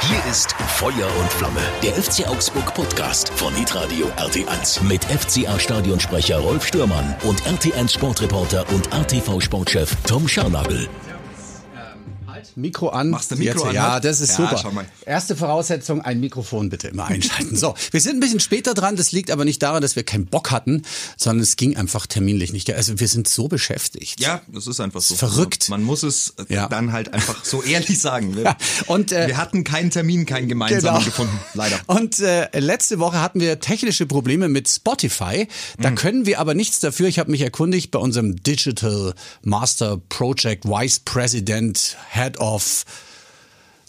Hier ist Feuer und Flamme, der FC Augsburg Podcast von Hitradio RT1 mit FCA Stadionsprecher Rolf Stürmann und RT1 Sportreporter und RTV Sportchef Tom Scharnagel. Mikro an. Machst du Mikro Jetzt, an, Ja, ne? das ist Ja, super. Erste Voraussetzung, ein Mikrofon bitte immer einschalten. So, wir sind ein bisschen später dran. Das liegt aber nicht daran, dass wir keinen Bock hatten, sondern es ging einfach terminlich nicht. Also wir sind so beschäftigt. Ja, das ist einfach so. Verrückt. Man muss es äh, Ja. dann halt einfach so ehrlich sagen. Wir, Ja, und, äh, wir hatten keinen Termin, keinen gemeinsamen Genau. gefunden, leider. Und äh, letzte Woche hatten wir technische Probleme mit Spotify. Mhm. Da können wir aber nichts dafür. Ich habe mich erkundigt bei unserem Digital Master Project Vice President Head of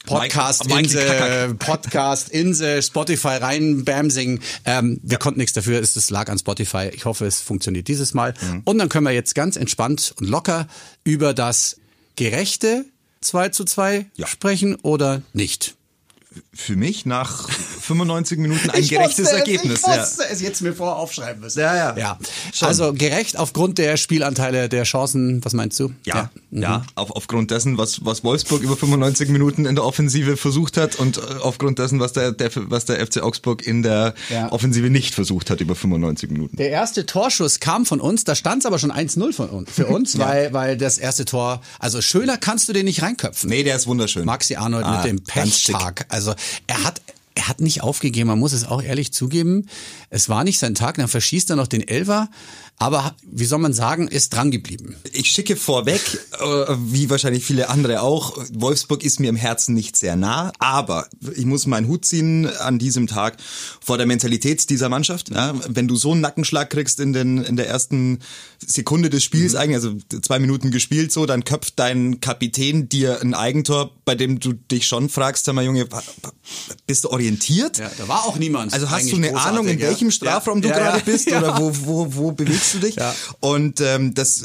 Podcast Mike- Michael Inse, Kackak. Podcast Inse, Spotify rein, Bamsing. Ähm, wir konnten nichts dafür. Es es lag an Spotify. Ich hoffe, es funktioniert dieses Mal. Mhm. Und dann können wir jetzt ganz entspannt und locker über das gerechte 2 zu 2 Ja. sprechen oder nicht. Für mich nach 95 Minuten ein Ich gerechtes wusste es, Ergebnis. Ich wusste es jetzt mir vorher aufschreiben müssen. Ja, ja. ja. Schon. Also gerecht aufgrund der Spielanteile, der Chancen. Was meinst du? Ja, Mhm. ja, auf, aufgrund dessen, was, was Wolfsburg über 95 Minuten in der Offensive versucht hat und äh, aufgrund dessen, was der, der, was der FC Augsburg in der Ja. Offensive nicht versucht hat über 95 Minuten. Der erste Torschuss kam von uns, da stand es aber schon 1-0 von uns, für uns, weil, weil das erste Tor, also schöner kannst du den nicht reinköpfen. Nee, der ist wunderschön. Maxi Arnold Ah, mit dem. Pechtag. Also er hat, hat nicht aufgegeben, man muss es auch ehrlich zugeben. Es war nicht sein Tag, dann verschießt er noch den Elfer, aber wie soll man sagen, ist dran geblieben. Ich schicke vorweg, äh, wie wahrscheinlich viele andere auch, Wolfsburg ist mir im Herzen nicht sehr nah, aber ich muss meinen Hut ziehen an diesem Tag vor der Mentalität dieser Mannschaft. Ja, wenn du so einen Nackenschlag kriegst in, den, in der ersten Sekunde des Spiels, eigentlich, also zwei Minuten gespielt so, dann köpft dein Kapitän dir ein Eigentor, bei dem du dich schon fragst, sag mal Junge, bist du orientiert? Ja, da war auch niemand. Also hast du eine Ahnung, in ja. welchem Strafraum du Ja, gerade ja, bist ja. oder wo, wo, wo bewegst du dich? Ja. Und ähm, das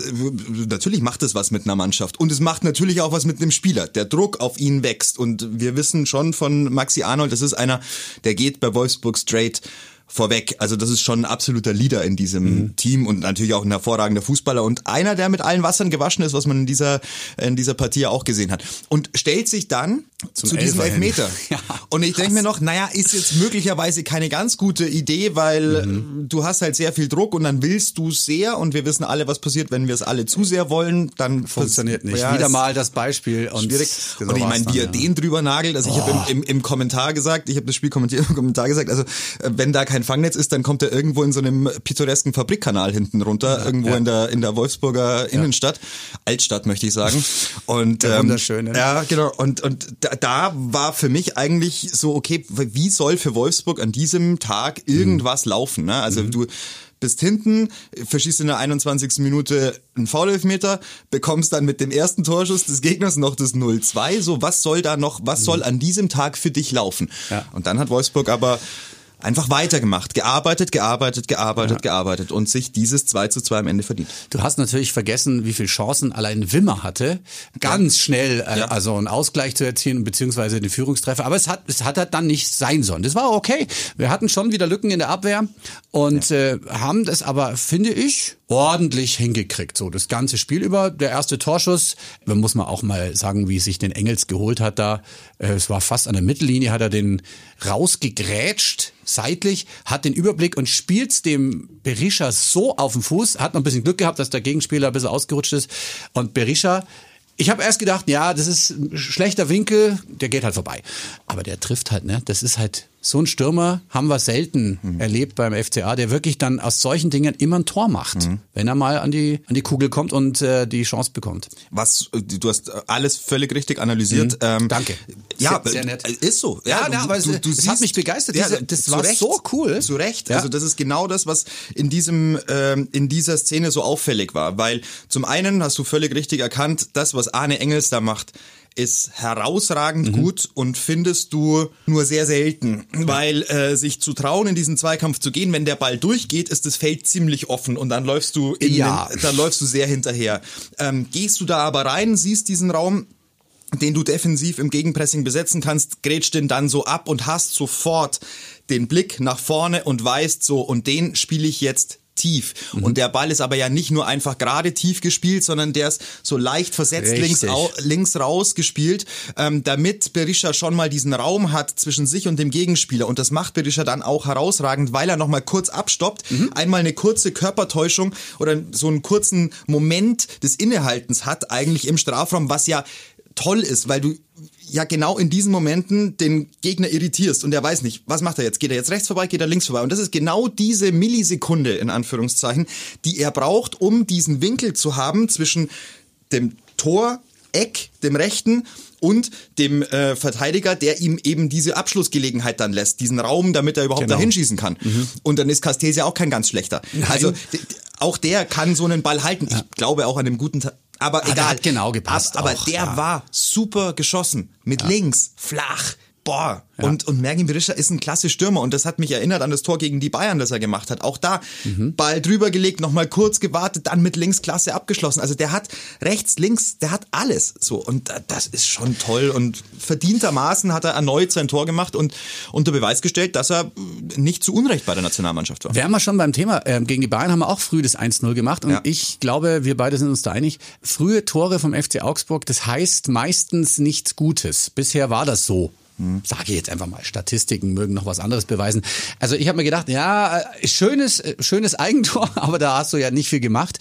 natürlich macht es was mit einer Mannschaft und es macht natürlich auch was mit einem Spieler. Der Druck auf ihn wächst und wir wissen schon von Maxi Arnold, das ist einer, der geht bei Wolfsburg straight vorweg. Also das ist schon ein absoluter Leader in diesem Mhm. Team und natürlich auch ein hervorragender Fußballer und einer, der mit allen Wassern gewaschen ist, was man in dieser in dieser Partie auch gesehen hat. Und stellt sich dann Zum zu diesem Elfer. Elfmeter. Ja, und ich denke mir noch, naja, ist jetzt möglicherweise keine ganz gute Idee, weil Mhm. du hast halt sehr viel Druck und dann willst du sehr und wir wissen alle, was passiert, wenn wir es alle zu sehr wollen, dann Funktioniert nicht. Ja, Wieder mal das Beispiel. Und schwierig. so und ich meine, wie er ja. den drüber nagelt, also ich habe im, im, im Kommentar gesagt, ich habe das Spiel kommentiert im Kommentar gesagt, also äh, wenn da kein Fangnetz ist, dann kommt er irgendwo in so einem pittoresken Fabrikkanal hinten runter, irgendwo ja. in der in der Wolfsburger Innenstadt, Altstadt möchte ich sagen. Und ähm, wunderschöne. Ja, genau. Und und da, da war für mich eigentlich so okay, wie soll für Wolfsburg an diesem Tag irgendwas laufen? Ne? Also du bist hinten, verschießt in der 21. Minute einen Foul-Elfmeter, bekommst dann mit dem ersten Torschuss des Gegners noch das 0-2. So, was soll da noch, was soll an diesem Tag für dich laufen? Ja. Und dann hat Wolfsburg aber einfach weitergemacht, gearbeitet, gearbeitet, gearbeitet, gearbeitet und sich dieses 2 zu 2 am Ende verdient. Du hast natürlich vergessen, wie viele Chancen allein Wimmer hatte, ganz schnell äh, Ja. also einen Ausgleich zu erzielen beziehungsweise den Führungstreffer. Aber es hat es hat halt dann nicht sein sollen. Das war okay. Wir hatten schon wieder Lücken in der Abwehr und äh, haben das aber finde ich ordentlich hingekriegt. So das ganze Spiel über. Der erste Torschuss, man muss man auch mal sagen, wie sich den Engels geholt hat da. Äh, es war fast an der Mittellinie, hat er den rausgegrätscht seitlich, hat den Überblick und spielt dem Berisha so auf den Fuß, hat noch ein bisschen Glück gehabt, dass der Gegenspieler ein bisschen ausgerutscht ist und Berisha ich habe erst gedacht, ja, das ist ein schlechter Winkel, der geht halt vorbei. Aber der trifft halt, ne? Das ist halt so ein Stürmer, haben wir selten erlebt beim FCA, der wirklich dann aus solchen Dingen immer ein Tor macht, wenn er mal an die, an die Kugel kommt und äh, die Chance bekommt. Was, äh, du hast alles völlig richtig analysiert. Ähm, Danke. Ja, Sehr- sehr nett. äh, ist so. Ja, ja, aber es- es hat mich begeistert. Diese- das zu war so cool. Zu Recht. Ja. Also das ist genau das, was in diesem, ähm, in dieser Szene so auffällig war. Weil zum einen hast du völlig richtig erkannt, das, was Arne Engels da macht, ist herausragend mhm. gut und findest du nur sehr selten, weil äh, sich zu trauen, in diesen Zweikampf zu gehen, wenn der Ball durchgeht, ist das Feld ziemlich offen und dann läufst du in ja. den, dann läufst du sehr hinterher. Ähm, gehst du da aber rein, siehst diesen Raum, den du defensiv im Gegenpressing besetzen kannst, grätscht den dann so ab und hast sofort den Blick nach vorne und weißt so, und den spiele ich jetzt tief. Mhm. Und der Ball ist aber ja nicht nur einfach gerade tief gespielt, sondern der ist so leicht versetzt links, au, links raus gespielt, ähm, damit Berisha schon mal diesen Raum hat zwischen sich und dem Gegenspieler. Und das macht Berisha dann auch herausragend, weil er nochmal kurz abstoppt, mhm. einmal eine kurze Körpertäuschung oder so einen kurzen Moment des Innehaltens hat eigentlich im Strafraum, was ja toll ist, weil du ja genau in diesen Momenten den Gegner irritierst und der weiß nicht, was macht er jetzt? Geht er jetzt rechts vorbei, geht er links vorbei? Und das ist genau diese Millisekunde in Anführungszeichen, die er braucht, um diesen Winkel zu haben zwischen dem Tor, Eck, dem rechten und dem äh, Verteidiger, der ihm eben diese Abschlussgelegenheit dann lässt, diesen Raum, damit er überhaupt genau. dahin schießen kann. Mhm. Und dann ist Castells ja auch kein ganz schlechter. Nein. Also auch der kann so einen Ball halten. Ich glaube auch an einem guten aber ah, egal. hat genau gepasst. Aber auch, der ja. war super geschossen. Mit ja. links, flach. Boah, ja. Und, und Mergin Berisha ist ein klasse Stürmer und das hat mich erinnert an das Tor gegen die Bayern, das er gemacht hat. Auch da mhm. Ball drüber gelegt, nochmal kurz gewartet, dann mit links klasse abgeschlossen. Also der hat rechts, links, der hat alles so und das ist schon toll und verdientermaßen hat er erneut sein Tor gemacht und unter Beweis gestellt, dass er nicht zu Unrecht bei der Nationalmannschaft war. Wären wir schon beim Thema. Ähm, gegen die Bayern haben wir auch früh das 1-0 gemacht und ja. ich glaube, wir beide sind uns da einig. Frühe Tore vom FC Augsburg, das heißt meistens nichts Gutes. Bisher war das so. Sage ich jetzt einfach mal, Statistiken mögen noch was anderes beweisen. Also ich habe mir gedacht, ja, äh, schönes, äh, schönes Eigentor, aber da hast du ja nicht viel gemacht.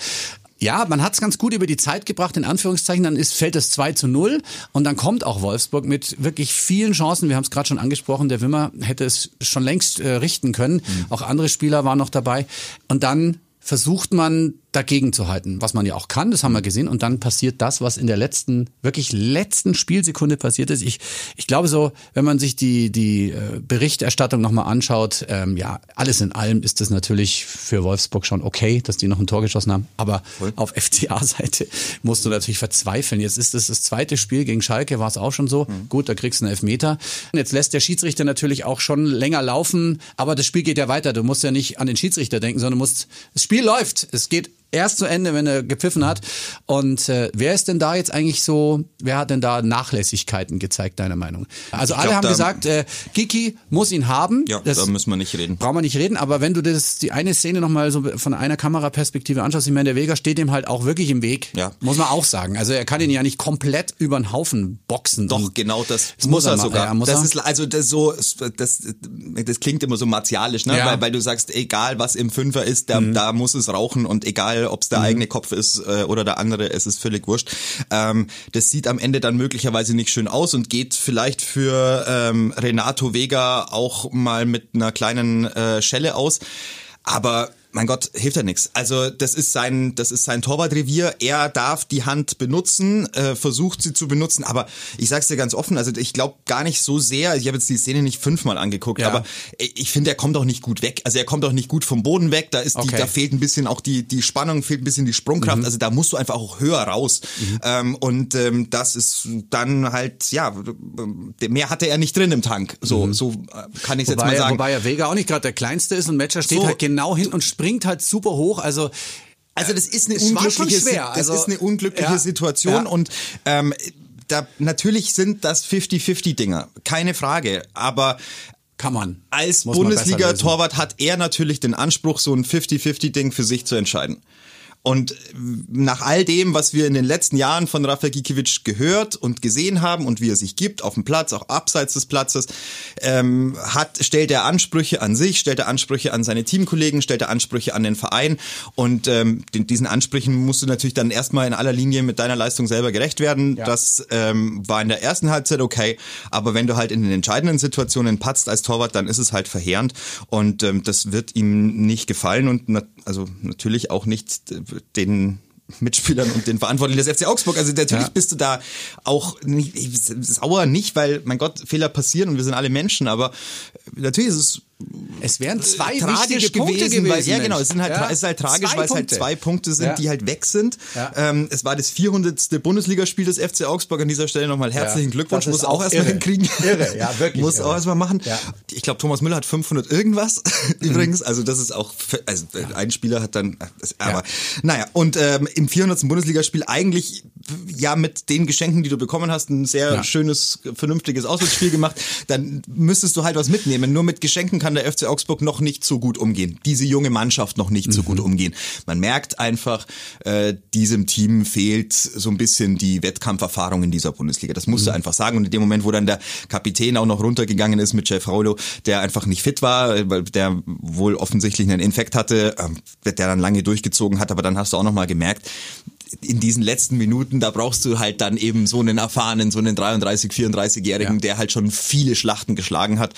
Ja, man hat es ganz gut über die Zeit gebracht, in Anführungszeichen, dann ist, fällt es 2 zu 0 und dann kommt auch Wolfsburg mit wirklich vielen Chancen. Wir haben es gerade schon angesprochen, der Wimmer hätte es schon längst äh, richten können. Mhm. Auch andere Spieler waren noch dabei. Und dann versucht man dagegen zu halten, was man ja auch kann, das haben wir gesehen. Und dann passiert das, was in der letzten, wirklich letzten Spielsekunde passiert ist. Ich, ich glaube so, wenn man sich die, die äh, Berichterstattung nochmal anschaut, ähm, ja, alles in allem ist es natürlich für Wolfsburg schon okay, dass die noch ein Tor geschossen haben. Aber Voll. auf FCA-Seite musst du natürlich verzweifeln. Jetzt ist es das zweite Spiel gegen Schalke, war es auch schon so. Mhm. Gut, da kriegst du einen Elfmeter. Jetzt lässt der Schiedsrichter natürlich auch schon länger laufen, aber das Spiel geht ja weiter. Du musst ja nicht an den Schiedsrichter denken, sondern musst, das Spiel läuft. Es geht erst zu Ende, wenn er gepfiffen hat. Und äh, wer ist denn da jetzt eigentlich so, wer hat denn da Nachlässigkeiten gezeigt, deiner Meinung? Also ich alle glaub, haben gesagt, äh, Kiki muss ihn haben. Ja, das da müssen wir nicht reden. Brauchen wir nicht reden, aber wenn du das, die eine Szene nochmal so von einer Kameraperspektive anschaust, ich meine, der Weger steht ihm halt auch wirklich im Weg. Ja. Muss man auch sagen. Also er kann ihn ja nicht komplett über den Haufen boxen. Doch, genau das, das muss er, sogar. Ja, muss das er? ist also das so, das, das klingt immer so martialisch, ne? Ja. Weil, weil du sagst, egal was im Fünfer ist, da, mhm. da muss es rauchen und egal ob es der mhm. eigene Kopf ist äh, oder der andere, es ist völlig wurscht. Ähm, das sieht am Ende dann möglicherweise nicht schön aus und geht vielleicht für ähm, Renato Vega auch mal mit einer kleinen äh, Schelle aus. Aber mein Gott, hilft ja nichts. Also das ist sein, das ist sein Torwartrevier. Er darf die Hand benutzen, äh, versucht sie zu benutzen. Aber ich sag's dir ganz offen, also ich glaube gar nicht so sehr. Ich habe jetzt die Szene nicht fünfmal angeguckt, ja. aber ich finde, er kommt auch nicht gut weg. Also er kommt auch nicht gut vom Boden weg. Da ist die, okay. da fehlt ein bisschen auch die die Spannung, fehlt ein bisschen die Sprungkraft. Mhm. Also da musst du einfach auch höher raus. Mhm. Ähm, und ähm, das ist dann halt ja, mehr hatte er nicht drin im Tank. So mhm. so äh, kann ich jetzt mal sagen. Wobei er Vega auch nicht gerade der kleinste ist und Matcher steht so, halt genau hin und springt springt halt super hoch. Also also das ist eine unglückliche, schwer. das also, ist eine unglückliche ja, Situation ja. und ähm, da natürlich sind das 50-50 Dinger, keine Frage, aber kann man. Als Bundesliga-Torwart hat er natürlich den Anspruch, so ein 50-50-Ding für sich zu entscheiden. Und nach all dem, was wir in den letzten Jahren von Rafa Gikiewicz gehört und gesehen haben und wie er sich gibt auf dem Platz, auch abseits des Platzes, ähm, hat, stellt er Ansprüche an sich, stellt er Ansprüche an seine Teamkollegen, stellt er Ansprüche an den Verein und ähm, den, diesen Ansprüchen musst du natürlich dann erstmal in aller Linie mit deiner Leistung selber gerecht werden. Ja. Das ähm, war in der ersten Halbzeit okay, aber wenn du halt in den entscheidenden Situationen patzt als Torwart, dann ist es halt verheerend und ähm, das wird ihm nicht gefallen und na, also natürlich auch nicht den Mitspielern und den Verantwortlichen des FC Augsburg. Also natürlich ja. bist du da auch nicht, sauer nicht, weil, mein Gott, Fehler passieren und wir sind alle Menschen, aber natürlich ist es Es wären zwei tragisch wichtige Punkte gewesen, weil, ja genau, es sind halt, Ja, es ist halt tragisch, zwei weil es halt zwei Punkte sind, Ja. die halt weg sind. Ähm, es war das 400. Bundesligaspiel des FC Augsburg an dieser Stelle nochmal herzlichen Glückwunsch, muss auch auch erstmal hinkriegen. Irre, ja, wirklich Muss irre. auch erstmal machen. Ich glaube, Thomas Müller hat 500 irgendwas übrigens, also das ist auch, f- also ein Spieler hat dann, aber Ja. naja, und ähm, im 400. Bundesligaspiel eigentlich ja mit den Geschenken, die du bekommen hast, ein sehr schönes, vernünftiges Auswärtsspiel gemacht, dann müsstest du halt was mitnehmen. Nur mit Geschenken kann der FC Augsburg noch nicht so gut umgehen. Diese junge Mannschaft noch nicht so gut umgehen. Man merkt einfach, äh, diesem Team fehlt so ein bisschen die Wettkampferfahrung in dieser Bundesliga. Das musst du einfach sagen. Und in dem Moment, wo dann der Kapitän auch noch runtergegangen ist mit Jeff Raulo, der einfach nicht fit war, weil der wohl offensichtlich einen Infekt hatte, ähm, der dann lange durchgezogen hat, aber dann hast du auch noch mal gemerkt, in diesen letzten Minuten, da brauchst du halt dann eben so einen erfahrenen, so einen 33, 34-Jährigen, Ja. der halt schon viele Schlachten geschlagen hat.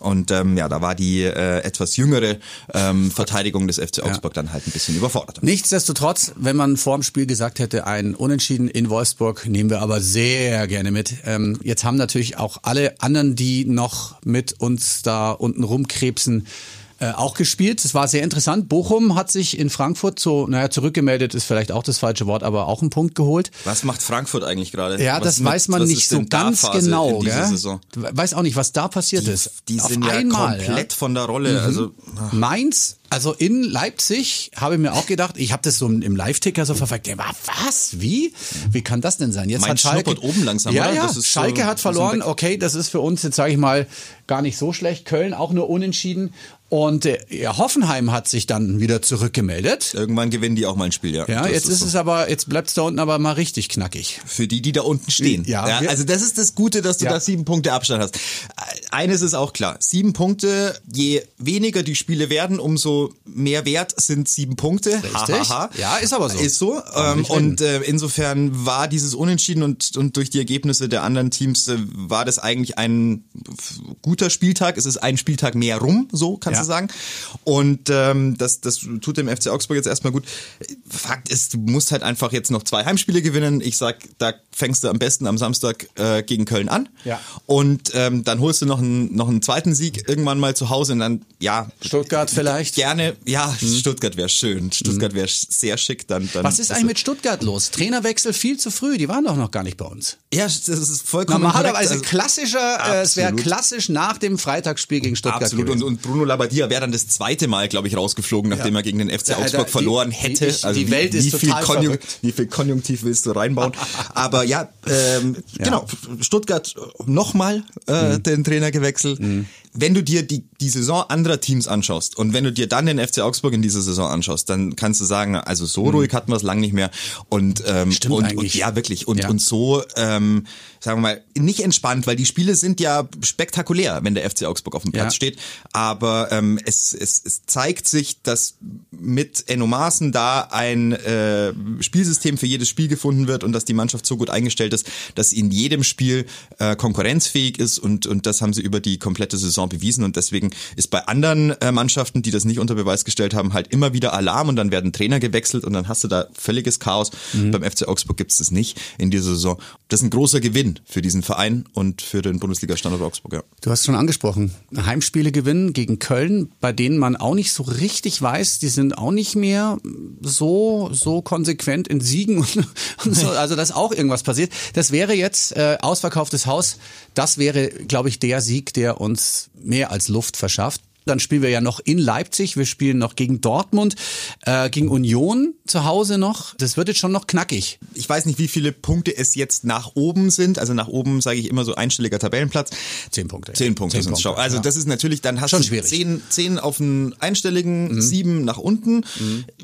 Und ähm, ja, da war die äh, etwas jüngere ähm, Verteidigung des FC Augsburg dann halt ein bisschen überfordert. Nichtsdestotrotz, wenn man vor dem Spiel gesagt hätte, ein Unentschieden in Wolfsburg nehmen wir aber sehr gerne mit. Ähm, jetzt haben natürlich auch alle anderen, die noch mit uns da unten rumkrebsen, äh, auch gespielt. Es war sehr interessant. Bochum hat sich in Frankfurt so, naja, zurückgemeldet ist vielleicht auch das falsche Wort, aber auch einen Punkt geholt. Was macht Frankfurt eigentlich gerade? Ja, Was das mit- weiß man nicht so ganz Phase genau. Gell? Weiß auch nicht, was da passiert ist. Die Auf sind ja einmal, komplett ja. von der Rolle. Also Mainz, also in Leipzig, habe ich mir auch gedacht, ich habe das so im Live-Ticker so verfolgt. Was? Wie? Wie kann das denn sein? Jetzt Mainz hat Schalke oben langsam, ja? Ja, Das ist so- Schalke hat ist verloren. Okay, das ist für uns jetzt sage ich mal gar nicht so schlecht. Köln auch nur unentschieden und äh, ja, Hoffenheim hat sich dann wieder zurückgemeldet. irgendwann gewinnen die auch mal ein Spiel, ja. Ja, Das jetzt ist so. es aber jetzt bleibt's da unten aber mal richtig knackig. Für die, die da unten stehen. Ja, wir- also das ist das Gute, dass du Ja. da sieben Punkte Abstand hast. Eines ist auch klar. Sieben Punkte, je weniger die Spiele werden, umso mehr wert sind sieben Punkte. Richtig. Ha, ha, ha. Ja, ist aber so. Ist so. Ähm, und äh, insofern war dieses Unentschieden und, und durch die Ergebnisse der anderen Teams äh, war das eigentlich ein guter Spieltag. Es ist ein Spieltag mehr rum, so kannst Ja. du sagen. Und ähm, das, das tut dem FC Augsburg jetzt erstmal gut. Fakt ist, du musst halt einfach jetzt noch zwei Heimspiele gewinnen. Ich sag, da fängst du am besten am Samstag äh, gegen Köln an. Ja. Und ähm, dann holst du noch einen, noch einen zweiten Sieg irgendwann mal zu Hause und dann, ja. Stuttgart vielleicht? Gerne, ja, Stuttgart wäre schön. Stuttgart wäre sehr schick. Dann, dann Was ist eigentlich mit Stuttgart los? Trainerwechsel viel zu früh. Die waren doch noch gar nicht bei uns. Ja, das ist vollkommen Normalerweise. Also- klassischer, äh, es wäre klassisch nach dem Freitagsspiel gegen Stuttgart Absolut. Und, gewesen. und Bruno Labbadia wäre dann das zweite Mal, glaube ich, rausgeflogen, nachdem Ja. er gegen den FC Ja, Augsburg die- verloren die- hätte. Also die wie, Welt ist wie viel total verrückt. Wie viel Konjunktiv willst du reinbauen? Aber ja, ähm, genau. Stuttgart nochmal äh, Mhm. den Trainer gewechselt. Wenn du dir die, die Saison anderer Teams anschaust und wenn du dir dann den FC Augsburg in dieser Saison anschaust, dann kannst du sagen, also so ruhig hatten wir es lang nicht mehr. Und, ähm, Mhm. Stimmt und, eigentlich. und ja, wirklich. Und, Ja. und so, ähm, sagen wir mal, nicht entspannt, weil die Spiele sind ja spektakulär, wenn der FC Augsburg auf dem Platz Ja. steht. Aber ähm, es, es, es zeigt sich, dass mit Enno Maaßen da ein äh, Spielsystem für jedes Spiel gefunden wird und dass die Mannschaft so gut eingestellt ist, dass sie in jedem Spiel äh, konkurrenzfähig ist und, und das haben sie über die komplette Saison bewiesen und deswegen ist bei anderen äh, Mannschaften, die das nicht unter Beweis gestellt haben, halt immer wieder Alarm und dann werden Trainer gewechselt und dann hast du da völliges Chaos. Beim FC Augsburg gibt es das nicht in dieser Saison. Das ist ein großer Gewinn für diesen Verein und für den Bundesliga-Standort Augsburg. Ja. Du hast schon angesprochen, Heimspiele gewinnen gegen Köln, bei denen man auch nicht so richtig weiß, die sind auch nicht mehr so so konsequent in Siegen und, und so, also dass auch irgendwas passiert. Das wäre jetzt äh, ausverkauftes Haus, das wäre, glaube ich, der Sieg, der uns mehr als Luft verschafft. Dann spielen wir ja noch in Leipzig, wir spielen noch gegen Dortmund, äh, gegen Union zu Hause noch. Das wird jetzt schon noch knackig. ich weiß nicht, wie viele Punkte es jetzt nach oben sind. Also nach oben sage ich immer so einstelliger Tabellenplatz. Zehn Punkte. Zehn Punkte Zehn. Punkte, Also ja. das ist natürlich, dann hast Schon du schwierig. zehn, zehn auf einen einstelligen, sieben nach unten.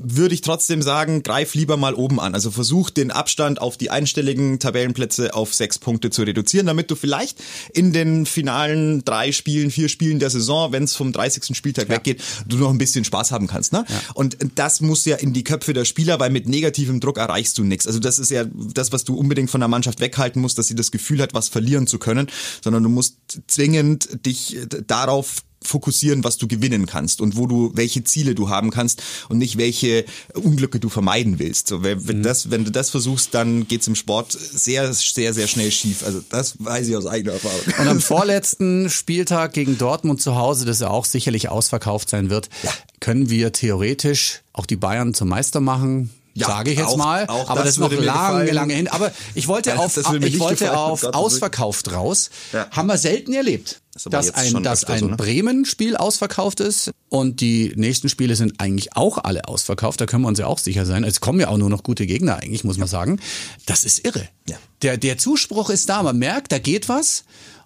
Würde ich trotzdem sagen, greif lieber mal oben an. Also versuch den Abstand auf die einstelligen Tabellenplätze auf sechs Punkte zu reduzieren, damit du vielleicht in den finalen drei Spielen, vier Spielen der Saison, wenn es vom 30. Spieltag weggeht, du noch ein bisschen Spaß haben kannst. Ne? Und das muss ja in die Köpfe der Spieler, weil mit negativem Druck erreichst du nichts. Also das ist ja das, was du unbedingt von der Mannschaft weghalten musst, dass sie das Gefühl hat, was verlieren zu können, sondern du musst zwingend dich darauf fokussieren, was du gewinnen kannst und wo du, welche Ziele du haben kannst und nicht welche Unglücke du vermeiden willst. So, wenn, wenn, das, wenn du das versuchst, dann geht's im Sport sehr, sehr, sehr schnell schief. Also das weiß ich aus eigener Erfahrung. Und am vorletzten Spieltag gegen Dortmund zu Hause, das ja auch sicherlich ausverkauft sein wird, ja. können wir theoretisch auch die Bayern zum Meister machen. Ja, sage ich jetzt auch, mal, auch aber das, das ist noch lange, lange hin. Aber ich wollte auf, ich wollte auf ausverkauft raus. Ja. Haben wir selten erlebt, das dass ein, dass ein so, ne? Bremen-Spiel ausverkauft ist und die nächsten Spiele sind eigentlich auch alle ausverkauft. Da können wir uns ja auch sicher sein. Es kommen ja auch nur noch gute Gegner eigentlich, muss man sagen. Das ist irre. Ja. Der, der Zuspruch ist da. Man merkt, da geht was.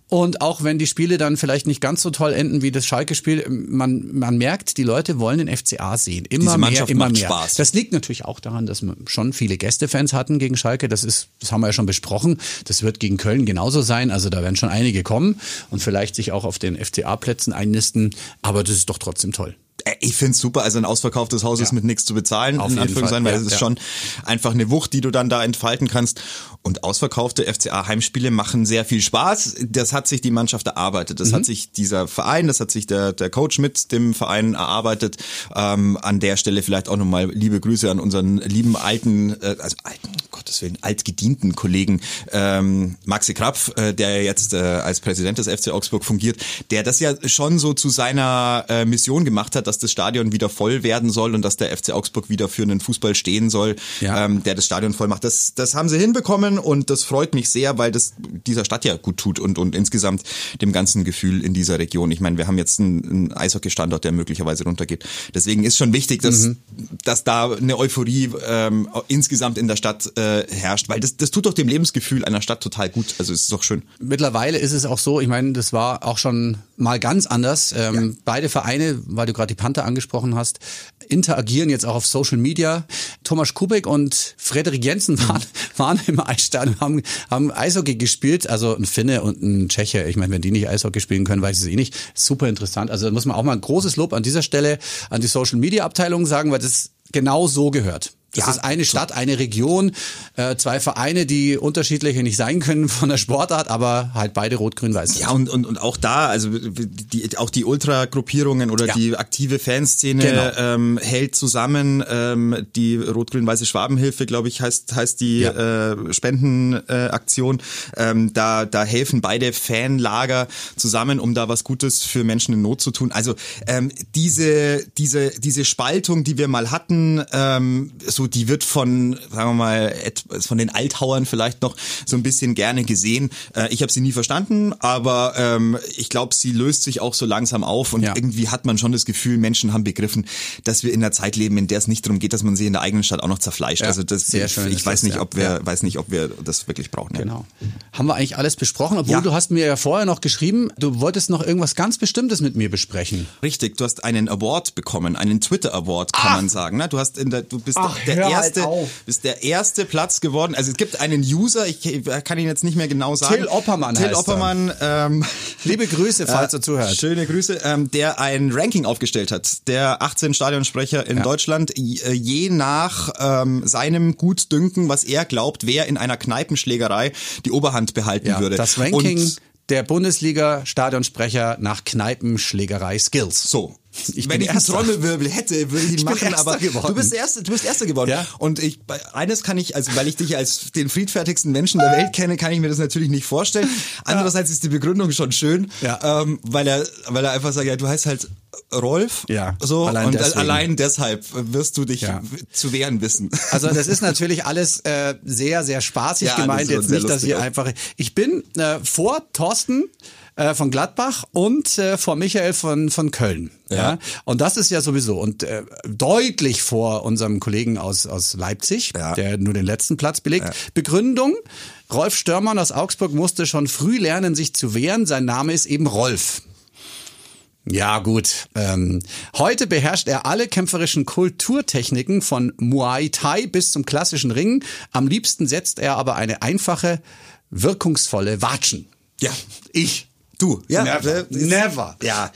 Und auch wenn die Spiele dann vielleicht nicht ganz so toll enden wie das Schalke-Spiel, man, man merkt, die Leute wollen den FCA sehen. Immer mehr, immer mehr. Spaß. Das liegt natürlich auch daran, dass wir schon viele Gästefans hatten gegen Schalke. Das ist, das haben wir ja schon besprochen. Das wird gegen Köln genauso sein. Also da werden schon einige kommen und vielleicht sich auch auf den FCA-Plätzen einnisten. Aber das ist doch trotzdem toll. Ich find's super, also ein ausverkauftes Haus ja. ist mit nichts zu bezahlen, Auf in Anführungszeichen, weil ja, es ist ja. schon einfach eine Wucht, die du dann da entfalten kannst. Und ausverkaufte FCA-Heimspiele machen sehr viel Spaß. Das hat sich die Mannschaft erarbeitet. Das mhm. hat sich dieser Verein, das hat sich der, der Coach mit dem Verein erarbeitet. Ähm, an der Stelle vielleicht auch nochmal liebe Grüße an unseren lieben alten, äh, also alten, Gottes Willen, altgedienten Kollegen ähm, Maxi Krapf, äh, der jetzt äh, als Präsident des FC Augsburg fungiert, der das ja schon so zu seiner äh, Mission gemacht hat, dass das Stadion wieder voll werden soll und dass der FC Augsburg wieder für einen Fußball stehen soll, ja. ähm, der das Stadion voll macht. Das, das haben sie hinbekommen und das freut mich sehr, weil das dieser Stadt ja gut tut und, und insgesamt dem ganzen Gefühl in dieser Region. Ich meine, wir haben jetzt einen, einen Eishockey-Standort, der möglicherweise runtergeht. Deswegen ist schon wichtig, dass, mhm. dass da eine Euphorie ähm, insgesamt in der Stadt äh, herrscht, weil das, das tut doch dem Lebensgefühl einer Stadt total gut. Also es ist doch schön. Mittlerweile ist es auch so, ich meine, das war auch schon mal ganz anders. Ähm, ja. Beide Vereine, weil du gerade die Panther angesprochen hast, interagieren jetzt auch auf Social Media. Thomas Kubek und Frederik Jensen waren, waren im Eisstadion, haben, haben Eishockey gespielt, also ein Finne und ein Tscheche. Ich meine, wenn die nicht Eishockey spielen können, weiß ich es eh nicht. Super interessant. Also da muss man auch mal ein großes Lob an dieser Stelle an die Social Media Abteilung sagen, weil das genau so gehört. Das ja, ist eine Stadt, eine Region, äh, zwei Vereine, die unterschiedliche nicht sein können von der Sportart, aber halt beide rot-grün-weiß. Ja, und, und, und auch da, also die, auch die Ultra-Gruppierungen oder ja. die aktive Fanszene genau. ähm, hält zusammen. Ähm, die rot-grün-weiße Schwabenhilfe, glaube ich, heißt, heißt die ja. äh, Spendenaktion. Äh, ähm, da, da helfen beide Fanlager zusammen, um da was Gutes für Menschen in Not zu tun. Also ähm, diese, diese, diese Spaltung, die wir mal hatten, ähm, so die wird von, sagen wir mal, von den Althauern vielleicht noch so ein bisschen gerne gesehen. Äh, ich habe sie nie verstanden, aber ähm, ich glaube, sie löst sich auch so langsam auf und ja. irgendwie hat man schon das Gefühl, Menschen haben begriffen, dass wir in einer Zeit leben, in der es nicht darum geht, dass man sie in der eigenen Stadt auch noch zerfleischt. Ja, also das, sehr schön ich weiß das, nicht, ob wir, ja. weiß nicht, ob wir das wirklich brauchen. Genau. Haben wir eigentlich alles besprochen? Obwohl du hast mir ja vorher noch geschrieben, du wolltest noch irgendwas ganz Bestimmtes mit mir besprechen. Richtig, du hast einen Award bekommen, einen Twitter Award, kann Ach. man sagen. Ne? Du hast in der, du bist Ach, der Hör erste, halt bist der erste Platz geworden. Also es gibt einen User, ich kann ihn jetzt nicht mehr genau sagen. Till Oppermann. Till Oppermann. Ähm, Liebe Grüße, falls äh, du zuhört. Schöne Grüße, ähm, der ein Ranking aufgestellt hat. Der 18 Stadionsprecher in ja. Deutschland, äh, je nach ähm, seinem Gutdünken, was er glaubt, wer in einer Kneipenschlägerei die Oberhand behalten ja, würde. Das Ranking Und der Bundesliga-Stadionsprecher nach Kneipenschlägerei Skills. So. Ich Wenn ich einen Trommelwirbel hätte, würde ich ihn ich machen, aber geworden. du bist erste, du bist erster geworden. Ja? Und ich eines kann ich, also weil ich dich als den friedfertigsten Menschen der Welt kenne, kann ich mir das natürlich nicht vorstellen. Andererseits ja. ist die Begründung schon schön, ja. ähm, weil er, weil er einfach sagt, ja, du heißt halt Rolf. Ja. So allein und deswegen. allein deshalb wirst du dich ja. zu wehren wissen. Also das ist natürlich alles äh, sehr, sehr spaßig ja, gemeint. Jetzt nicht, dass ich einfach. Ich bin äh, vor Thorsten äh, von Gladbach und äh, vor Michael von, von Köln. Ja. ja. Und das ist ja sowieso und äh, deutlich vor unserem Kollegen aus, aus Leipzig, ja. der nur den letzten Platz belegt. Ja. Begründung, Rolf Störmann aus Augsburg musste schon früh lernen, sich zu wehren. Sein Name ist eben Rolf. Ja, gut. Ähm, heute beherrscht er alle kämpferischen Kulturtechniken von Muay Thai bis zum klassischen Ringen. Am liebsten setzt er aber eine einfache, wirkungsvolle Watschen. Ja, ich. Du. Ja, never. never. Ja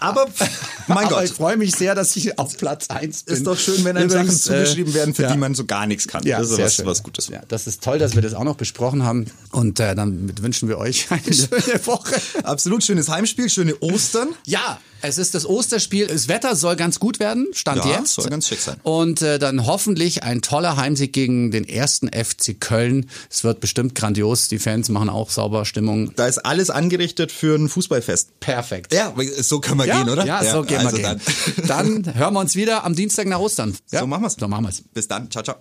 Aber mein Aber Gott. ich freue mich sehr, dass ich auf Platz 1 bin. Ist doch schön, wenn einem Sachen zugeschrieben äh, werden, für ja. die man so gar nichts kann. Ja, das ist was, schön. was Gutes. Ja, das ist toll, dass wir das auch noch besprochen haben. Und äh, dann wünschen wir euch eine schöne Woche. Absolut schönes Heimspiel, schöne Ostern. Ja, es ist das Osterspiel. Das Wetter soll ganz gut werden, stand Ja, jetzt. soll ganz schick sein. Und äh, dann hoffentlich ein toller Heimsieg gegen den ersten FC Köln. Es wird bestimmt grandios. Die Fans machen auch sauber Stimmung. Da ist alles angerichtet für ein Fußballfest. Perfekt. Ja, so kann man Ja, gehen, oder? ja, so gehen also wir gehen. Dann. Dann hören wir uns wieder am Dienstag nach Ostern. Ja? So machen wir's. So machen wir's. Bis dann. Ciao, ciao.